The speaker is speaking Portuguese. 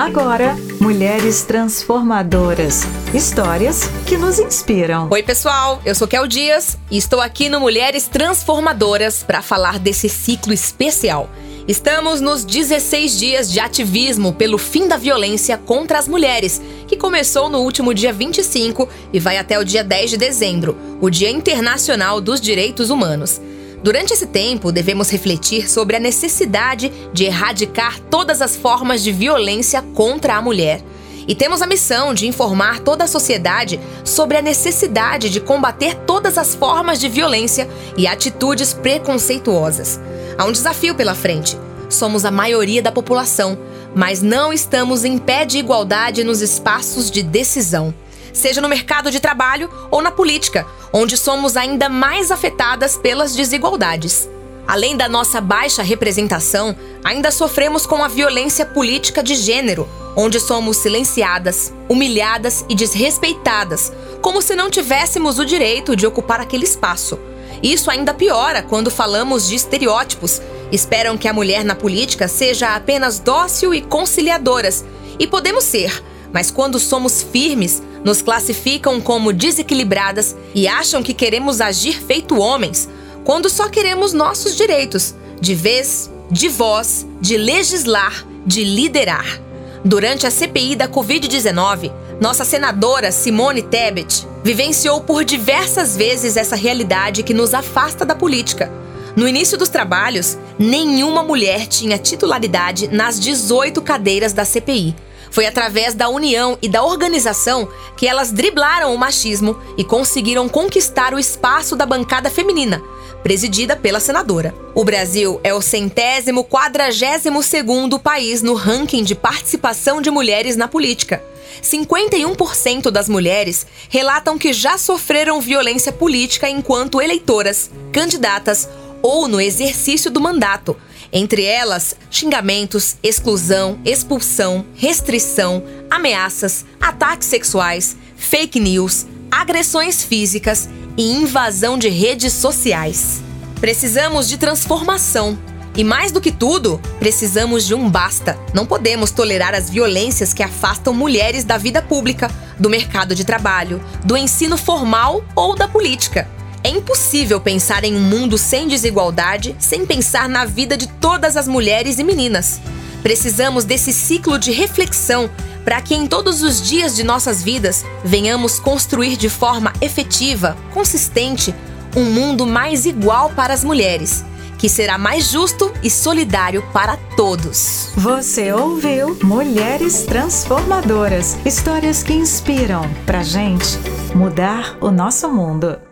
Agora, Mulheres Transformadoras. Histórias que nos inspiram. Oi, pessoal. Eu sou Kel Dias e estou aqui no Mulheres Transformadoras para falar desse ciclo especial. Estamos nos 16 dias de ativismo pelo fim da violência contra as mulheres, que começou no último dia 25 e vai até o dia 10 de dezembro, o Dia Internacional dos Direitos Humanos. Durante esse tempo, devemos refletir sobre a necessidade de erradicar todas as formas de violência contra a mulher. E temos a missão de informar toda a sociedade sobre a necessidade de combater todas as formas de violência e atitudes preconceituosas. Há um desafio pela frente. Somos a maioria da população, mas não estamos em pé de igualdade nos espaços de decisão seja no mercado de trabalho ou na política, onde somos ainda mais afetadas pelas desigualdades. Além da nossa baixa representação, ainda sofremos com a violência política de gênero, onde somos silenciadas, humilhadas e desrespeitadas, como se não tivéssemos o direito de ocupar aquele espaço. Isso ainda piora quando falamos de estereótipos. Esperam que a mulher na política seja apenas dócil e conciliadoras, e podemos ser, mas quando somos firmes, nos classificam como desequilibradas e acham que queremos agir feito homens, quando só queremos nossos direitos, de vez, de voz, de legislar, de liderar. Durante a CPI da Covid-19, nossa senadora Simone Tebet vivenciou por diversas vezes essa realidade que nos afasta da política. No início dos trabalhos, nenhuma mulher tinha titularidade nas 18 cadeiras da CPI. Foi através da união e da organização que elas driblaram o machismo e conseguiram conquistar o espaço da bancada feminina, presidida pela senadora. O Brasil é o centésimo quadragésimo segundo país no ranking de participação de mulheres na política. 51% das mulheres relatam que já sofreram violência política enquanto eleitoras, candidatas ou no exercício do mandato, entre elas, xingamentos, exclusão, expulsão, restrição, ameaças, ataques sexuais, fake news, agressões físicas e invasão de redes sociais. Precisamos de transformação. E mais do que tudo, precisamos de um basta. Não podemos tolerar as violências que afastam mulheres da vida pública, do mercado de trabalho, do ensino formal ou da política. É impossível pensar em um mundo sem desigualdade sem pensar na vida de todas as mulheres e meninas. Precisamos desse ciclo de reflexão para que em todos os dias de nossas vidas venhamos construir de forma efetiva, consistente, um mundo mais igual para as mulheres, que será mais justo e solidário para todos. Você ouviu Mulheres Transformadoras histórias que inspiram para gente mudar o nosso mundo.